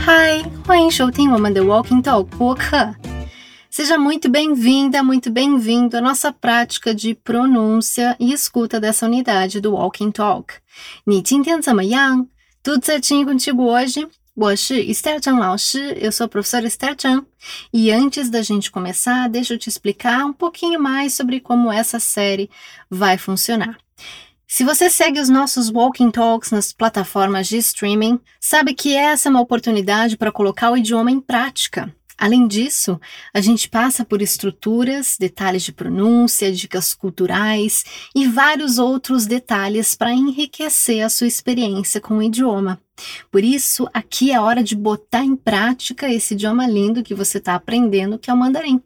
嗨，欢迎收听我们的 Walking Talk 播客。Seja muito bem-vinda, muito bem-vindo à nossa prática de pronúncia e escuta dessa unidade do Walking Talk. 你今天怎么样？Tudo certinho contigo hoje? 我是 Esther Chan 老师，eu sou a professora Esther Chan. E antes da gente começar, deixa eu te explicar um pouquinho mais sobre como essa série vai funcionar. Se você segue os nossos Walking Talks nas plataformas de streaming, sabe que essa é uma oportunidade para colocar o idioma em prática. Além disso, a gente passa por estruturas, detalhes de pronúncia, dicas culturais e vários outros detalhes para enriquecer a sua experiência com o idioma. Por isso, aqui é hora de botar em prática esse idioma lindo que você está aprendendo, que é o mandarim.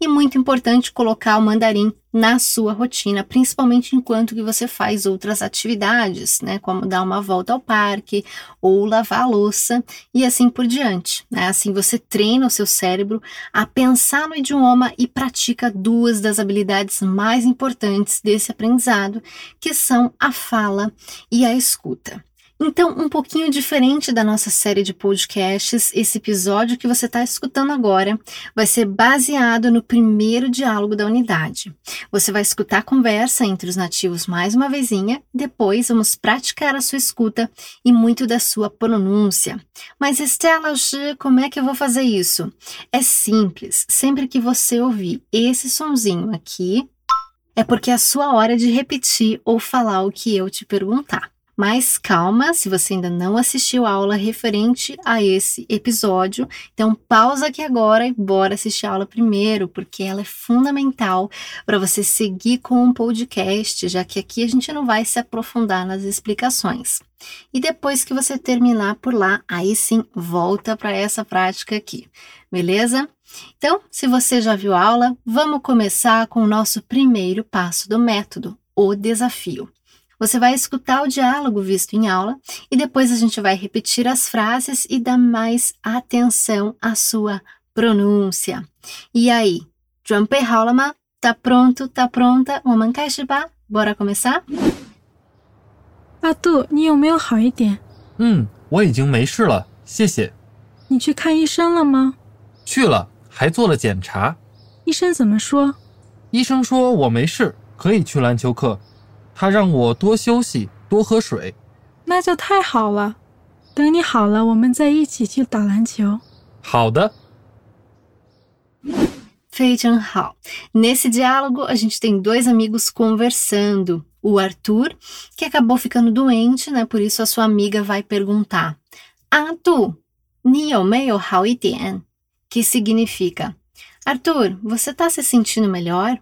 E muito importante colocar o mandarim na sua rotina, principalmente enquanto que você faz outras atividades, né, como dar uma volta ao parque ou lavar a louça e assim por diante. Né? Assim você treina o seu cérebro a pensar no idioma e pratica duas das habilidades mais importantes desse aprendizado, que são a fala e a escuta. Então, um pouquinho diferente da nossa série de podcasts, esse episódio que você está escutando agora vai ser baseado no primeiro diálogo da unidade. Você vai escutar a conversa entre os nativos mais uma vezinha, depois vamos praticar a sua escuta e muito da sua pronúncia. Mas Estela, como é que eu vou fazer isso? É simples, sempre que você ouvir esse sonzinho aqui, é porque é a sua hora de repetir ou falar o que eu te perguntar. Mas calma, se você ainda não assistiu a aula referente a esse episódio, então pausa aqui agora e bora assistir a aula primeiro, porque ela é fundamental para você seguir com o podcast, já que aqui a gente não vai se aprofundar nas explicações. E depois que você terminar por lá, aí sim volta para essa prática aqui, beleza? Então, se você já viu a aula, vamos começar com o nosso primeiro passo do método, o desafio. Você vai escutar o diálogo visto em aula e depois a gente vai repetir as frases e dar mais atenção à sua pronúncia. E aí, Trumpe Halama, tá pronto? Tá pronta? Uma mancaixa Bora começar? Batu, você está melhor? Sim, eu já Você foi ao médico? Fui, ainda fiz um exame. O médico disse que eu não tenho nada, posso ir para a 你有没有好一点？嗯，我已经没事了，谢谢。你去看医生了吗？去了，还做了检查。医生怎么说？医生说我没事，可以去篮球课。他让我多休息，多喝水。那就太好了。等你好了，我们再一起去打篮球。好的。非常好。Nesse diálogo, a gente tem dois amigos conversando. O Arthur, que acabou ficando doente, né? Por isso a sua amiga vai perguntar: Arthur, 你有没有好一点? Que significa: Arthur, você está se sentindo melhor?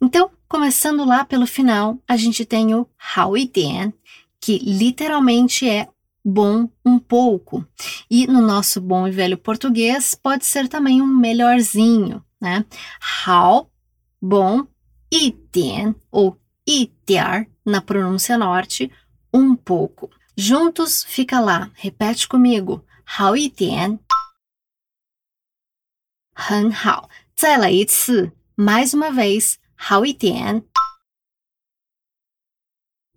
Então, Começando lá pelo final, a gente tem o How e Dan, que literalmente é bom um pouco. E no nosso bom e velho português pode ser também um melhorzinho, né? How, bom, e den, ou itear, na pronúncia norte, um pouco. Juntos fica lá, repete comigo. How e den. Han mais uma vez, 好一点。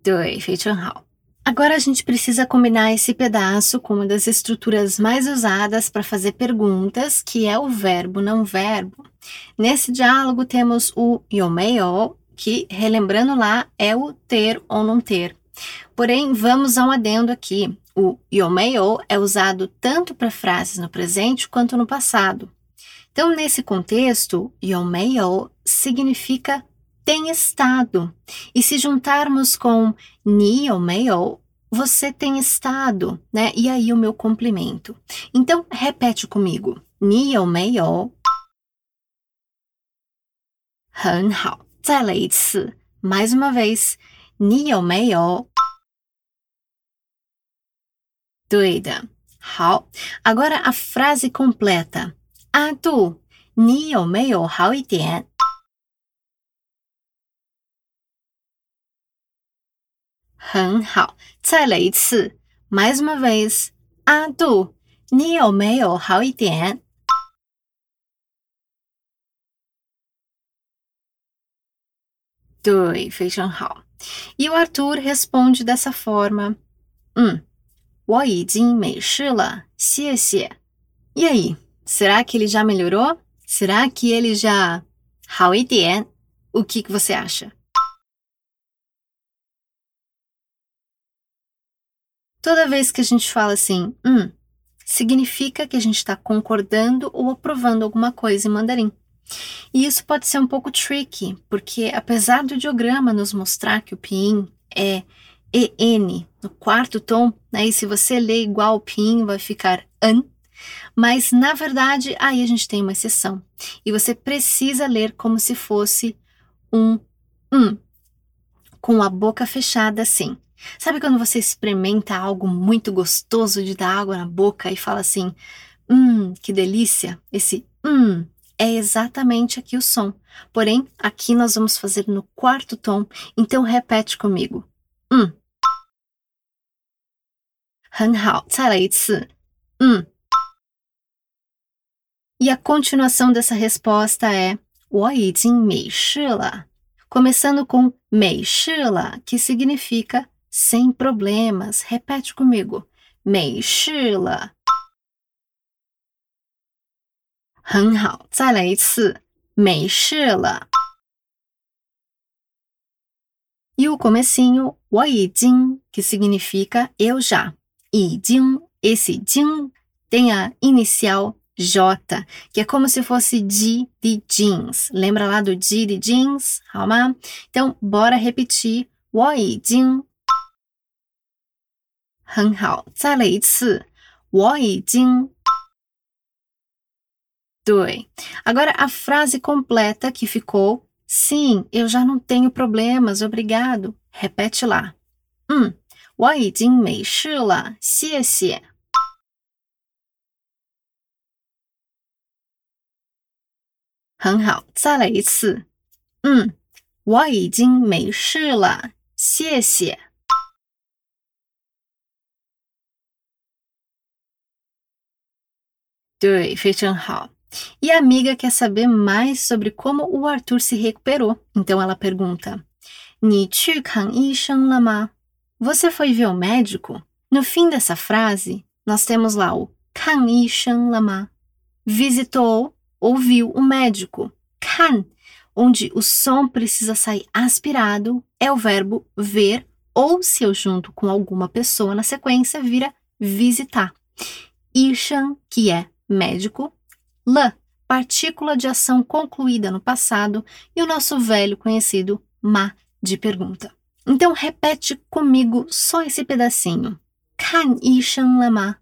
对，非常好。Agora a gente precisa combinar esse pedaço com uma das estruturas mais usadas para fazer perguntas, que é o verbo não verbo. Nesse diálogo temos o yomeyo, que, relembrando lá, é o ter ou não ter. Porém, vamos a um adendo aqui. O yomeyo é usado tanto para frases no presente quanto no passado. Então, nesse contexto, yomeyo significa tem estado. E se juntarmos com ni yomeyo, você tem estado, né? E aí o meu complemento. Então, repete comigo. Ni yomeyo. 很好，再来一次。Mais uma vez. 你有没有？对的。好，agora a frase completa. 阿杜，你有没有好一点？很好，再来一次，mais uma vez。阿杜，你有没有好一点？对，非常好。E o Arthur responde dessa forma: Hum, 我已经没事了，谢谢. E aí, Será que ele já melhorou? Será que ele já. How it is? É? O que, que você acha? Toda vez que a gente fala assim, hum, significa que a gente está concordando ou aprovando alguma coisa em mandarim. E isso pode ser um pouco tricky, porque apesar do diagrama nos mostrar que o pin é EN no quarto tom, né, e se você ler igual o piin vai ficar an, mas na verdade aí a gente tem uma exceção. E você precisa ler como se fosse um um, com a boca fechada assim. Sabe quando você experimenta algo muito gostoso de dar água na boca e fala assim, hum, que delícia? Esse hum é exatamente aqui o som. Porém, aqui nós vamos fazer no quarto tom, então repete comigo. Hum. 很好，再来一次。嗯。 E a continuação dessa resposta é 我已经没事了 começando com 没事了, que significa sem problemas. Repete comigo. 没事了。很好，再来一次。没事了。E o comecinho, 我已经, que significa eu já. 已经, esse 经 tem a inicial J, que é como se fosse de de jeans. Lembra lá do de de jeans? 好吗? Então, bora repetir. 我已经很好，再来一次。我已经 Doi. Agora a frase completa que ficou Sim, eu já não tenho problemas, obrigado. Repete lá. Hum, 我已经没事了，谢谢。 很好，再来一次。嗯，我已经没事了，谢谢。对，非常好。E a amiga quer saber mais sobre como o Arthur se recuperou. Então ela pergunta: 你去看医生了吗? Você foi ver o médico? No fim dessa frase, nós temos lá o 看医生了吗? Visitou ouviu o médico. Kan, onde o som precisa sair aspirado, é o verbo ver, ou se eu junto com alguma pessoa na sequência, vira visitar. Ishan, que é médico. La, partícula de ação concluída no passado. E o nosso velho conhecido ma, de pergunta. Então repete comigo só esse pedacinho. Kan Ishan Lama.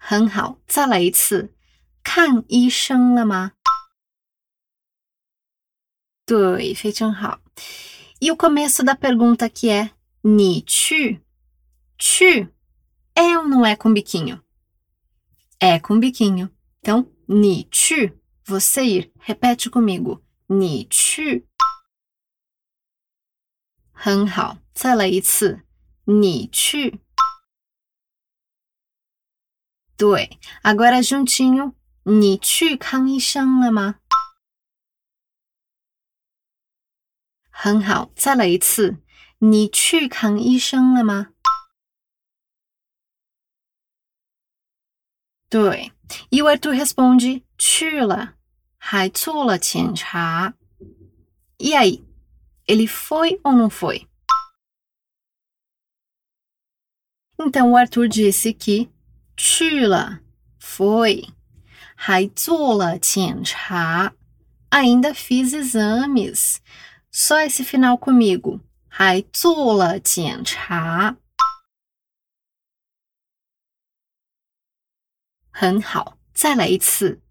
很好，再来一次。看医生了吗？对，非常好。E o começo da pergunta que é 你去去 é ou não é com biquinho? É com biquinho. Então, 你去 você ir. Repete comigo. 你去很好，再来一次。你去。 对，agora juntinho，你去看医生了吗？很好，再来一次，你去看医生了吗？对，e o Arthur responde 去了，还做了检查。E aí, ele foi ou não foi? Então o Arthur disse que 去了，foi. 还做了检查，ainda fiz exames. Só esse final comigo. 还做了检查。很好，再来一次。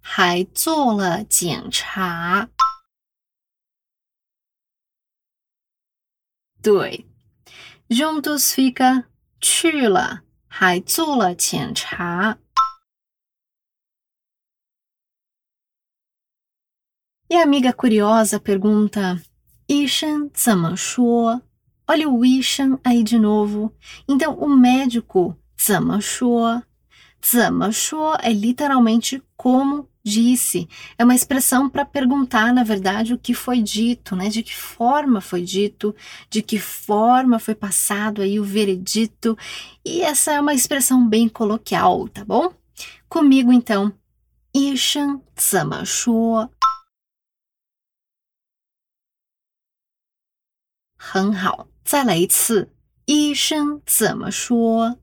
还做了检查。对，juntos fica 去了。还做了检查。E a amiga curiosa pergunta: Ishan 怎么说? Olha o Ishan aí de novo. Então, o médico 怎么说?怎么说 é literalmente como disse. É uma expressão para perguntar, na verdade, o que foi dito, né? De que forma foi dito, de que forma foi passado aí o veredito. E essa é uma expressão bem coloquial, tá bom? Comigo, então. 医生怎么说？很好，再来一次。医生怎么说？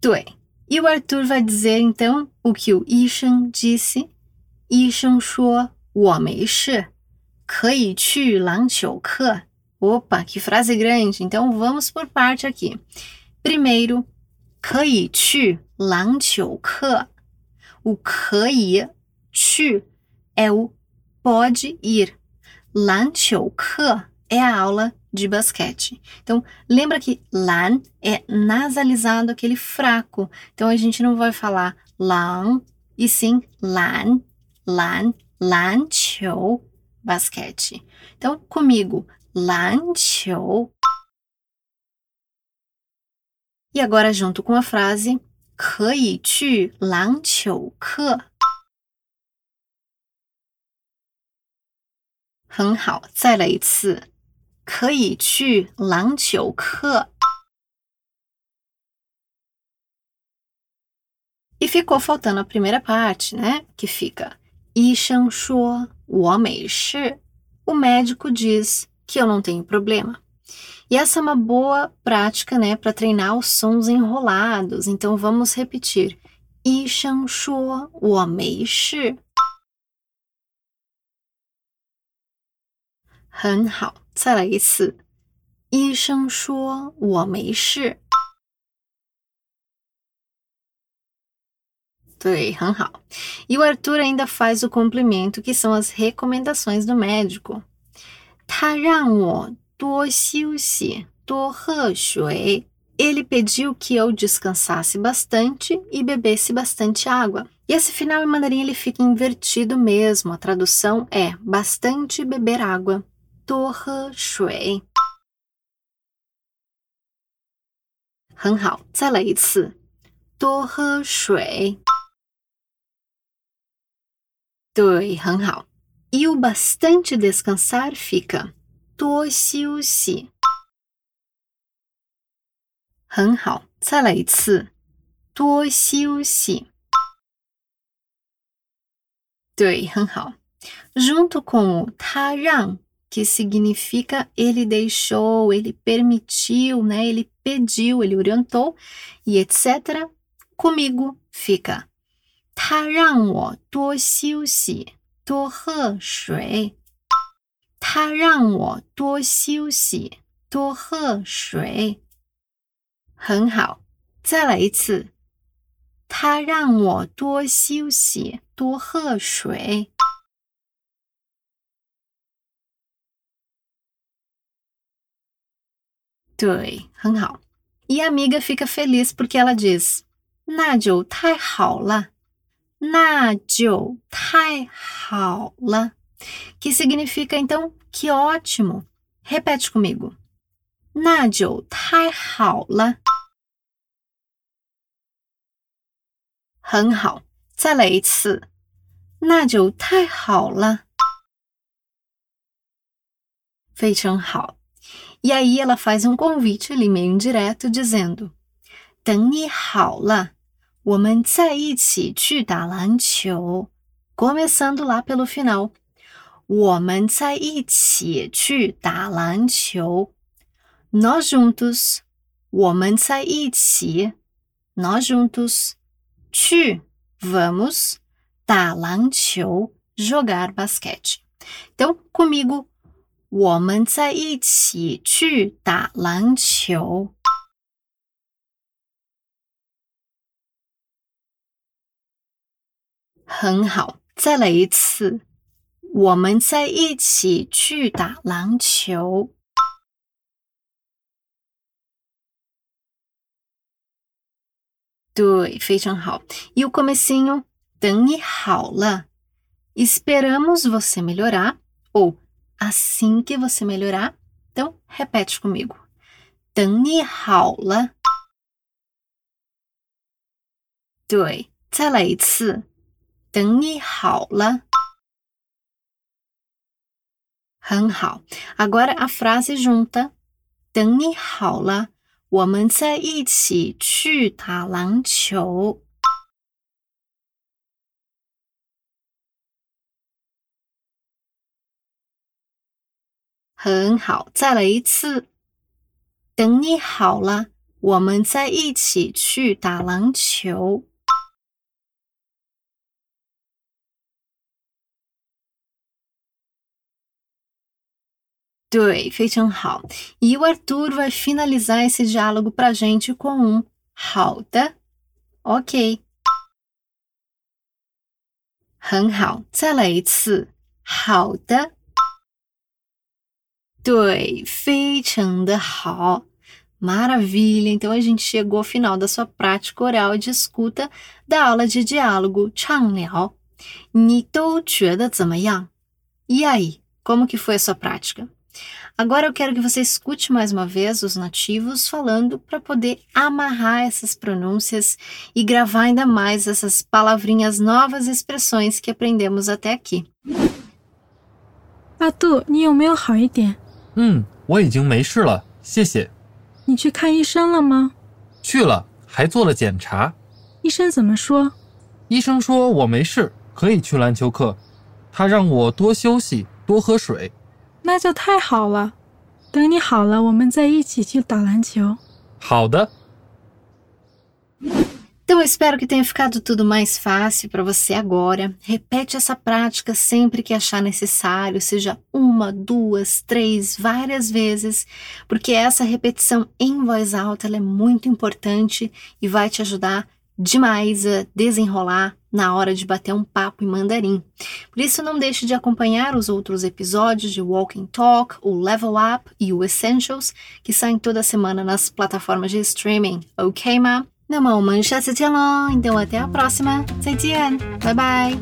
对 ，e o Arthur vai dizer então o que o 医生 disse。医生说我没事，可以去篮球课。Opa, que frase grande! Então vamos por parte aqui. Primeiro, 可以去篮球课。O 可以去 é o pode ir. 篮球课 é a aula de basquete. Então, lembra que lan é nasalizado, aquele fraco. Então, a gente não vai falar lan, e sim lan, lan, lanqiu, basquete. Então, comigo, lanqiu. E agora, junto com a frase, 可以去篮球课。很好，再来一次。 可以去篮球课。E ficou faltando a primeira parte, né? Que fica: 医生说我没事。O médico diz que eu não tenho problema. E essa é uma boa prática, né, para treinar os sons enrolados. Então vamos repetir. 医生说我没事。很好， 再来一次。医生说我没事。对，很好。E o Arthur ainda faz o complemento, que são as recomendações do médico. 他让我多休息，多喝水。Ele pediu que eu descansasse bastante e bebesse bastante água. E esse final em mandarim ele fica invertido mesmo. A tradução é bastante beber água. 多喝水。很好，再来一次。多喝水。对，很好。E o bastante descansar fica 多休息。很好，再来一次。多休息。对，很好。Junto com o 他让 que significa ele deixou, ele permitiu, né? Ele pediu, ele orientou e etc. Comigo fica 他让我多休息，多喝水。他让我多休息，多喝水。很好，再来一次。他让我多休息，多喝水。 对，很好。E a amiga fica feliz porque ela diz: 那就太好了，那就太好了。Que significa então que ótimo. Repete comigo. 那就太好了。很好，再来一次。那就太好了。非常好。 e aí ela faz um convite ali meio indireto, dizendo: Tang ni. Começando lá pelo final. Woman. Nós juntos. Woman Nós juntos. "去." vamos. Da jogar basquete. Então, comigo, 我们在一起去打篮球。很好，再来一次。我们在一起去打篮球。对，非常好。E o comecinho，等你好了。Esperamos você melhorar ou assim que você melhorar. Então, repete comigo. 等你好了。 对，再来一次。等你好了。很好。Agora a frase junta。等你好了，我们再一起去打篮球。 很好，再来一次。等你好了，我们再一起去打篮球。对，非常好。E o Arthur vai finalizar esse diálogo para a gente com um 好的，OK，很好。再来一次，好的。 对，非常的好，maravilha! Então a gente chegou ao final da sua prática oral de escuta da aula de diálogo 畅聊。你都觉得怎么样？E aí, como que foi a sua prática? Agora eu quero que você escute mais uma vez os nativos falando para poder amarrar essas pronúncias e gravar ainda mais essas palavrinhas novas e expressões que aprendemos até aqui. 阿杜，你有没有好一点？ 嗯，我已经没事了，谢谢。你去看医生了吗？去了，还做了检查。医生怎么说？医生说我没事，可以去篮球课。他让我多休息，多喝水。那就太好了。等你好了，我们再一起去打篮球。好的。Então, eu espero que tenha ficado tudo mais fácil para você agora. Repete essa prática sempre que achar necessário, seja uma, duas, três, várias vezes, porque essa repetição em voz alta é muito importante e vai te ajudar demais a desenrolar na hora de bater um papo em mandarim. Por isso, não deixe de acompanhar os outros episódios de Walking Talk, o Level Up e o Essentials, que saem toda semana nas plataformas de streaming. Ok, ma? 那么我们下次见喽！então até a próxima，再见，拜拜。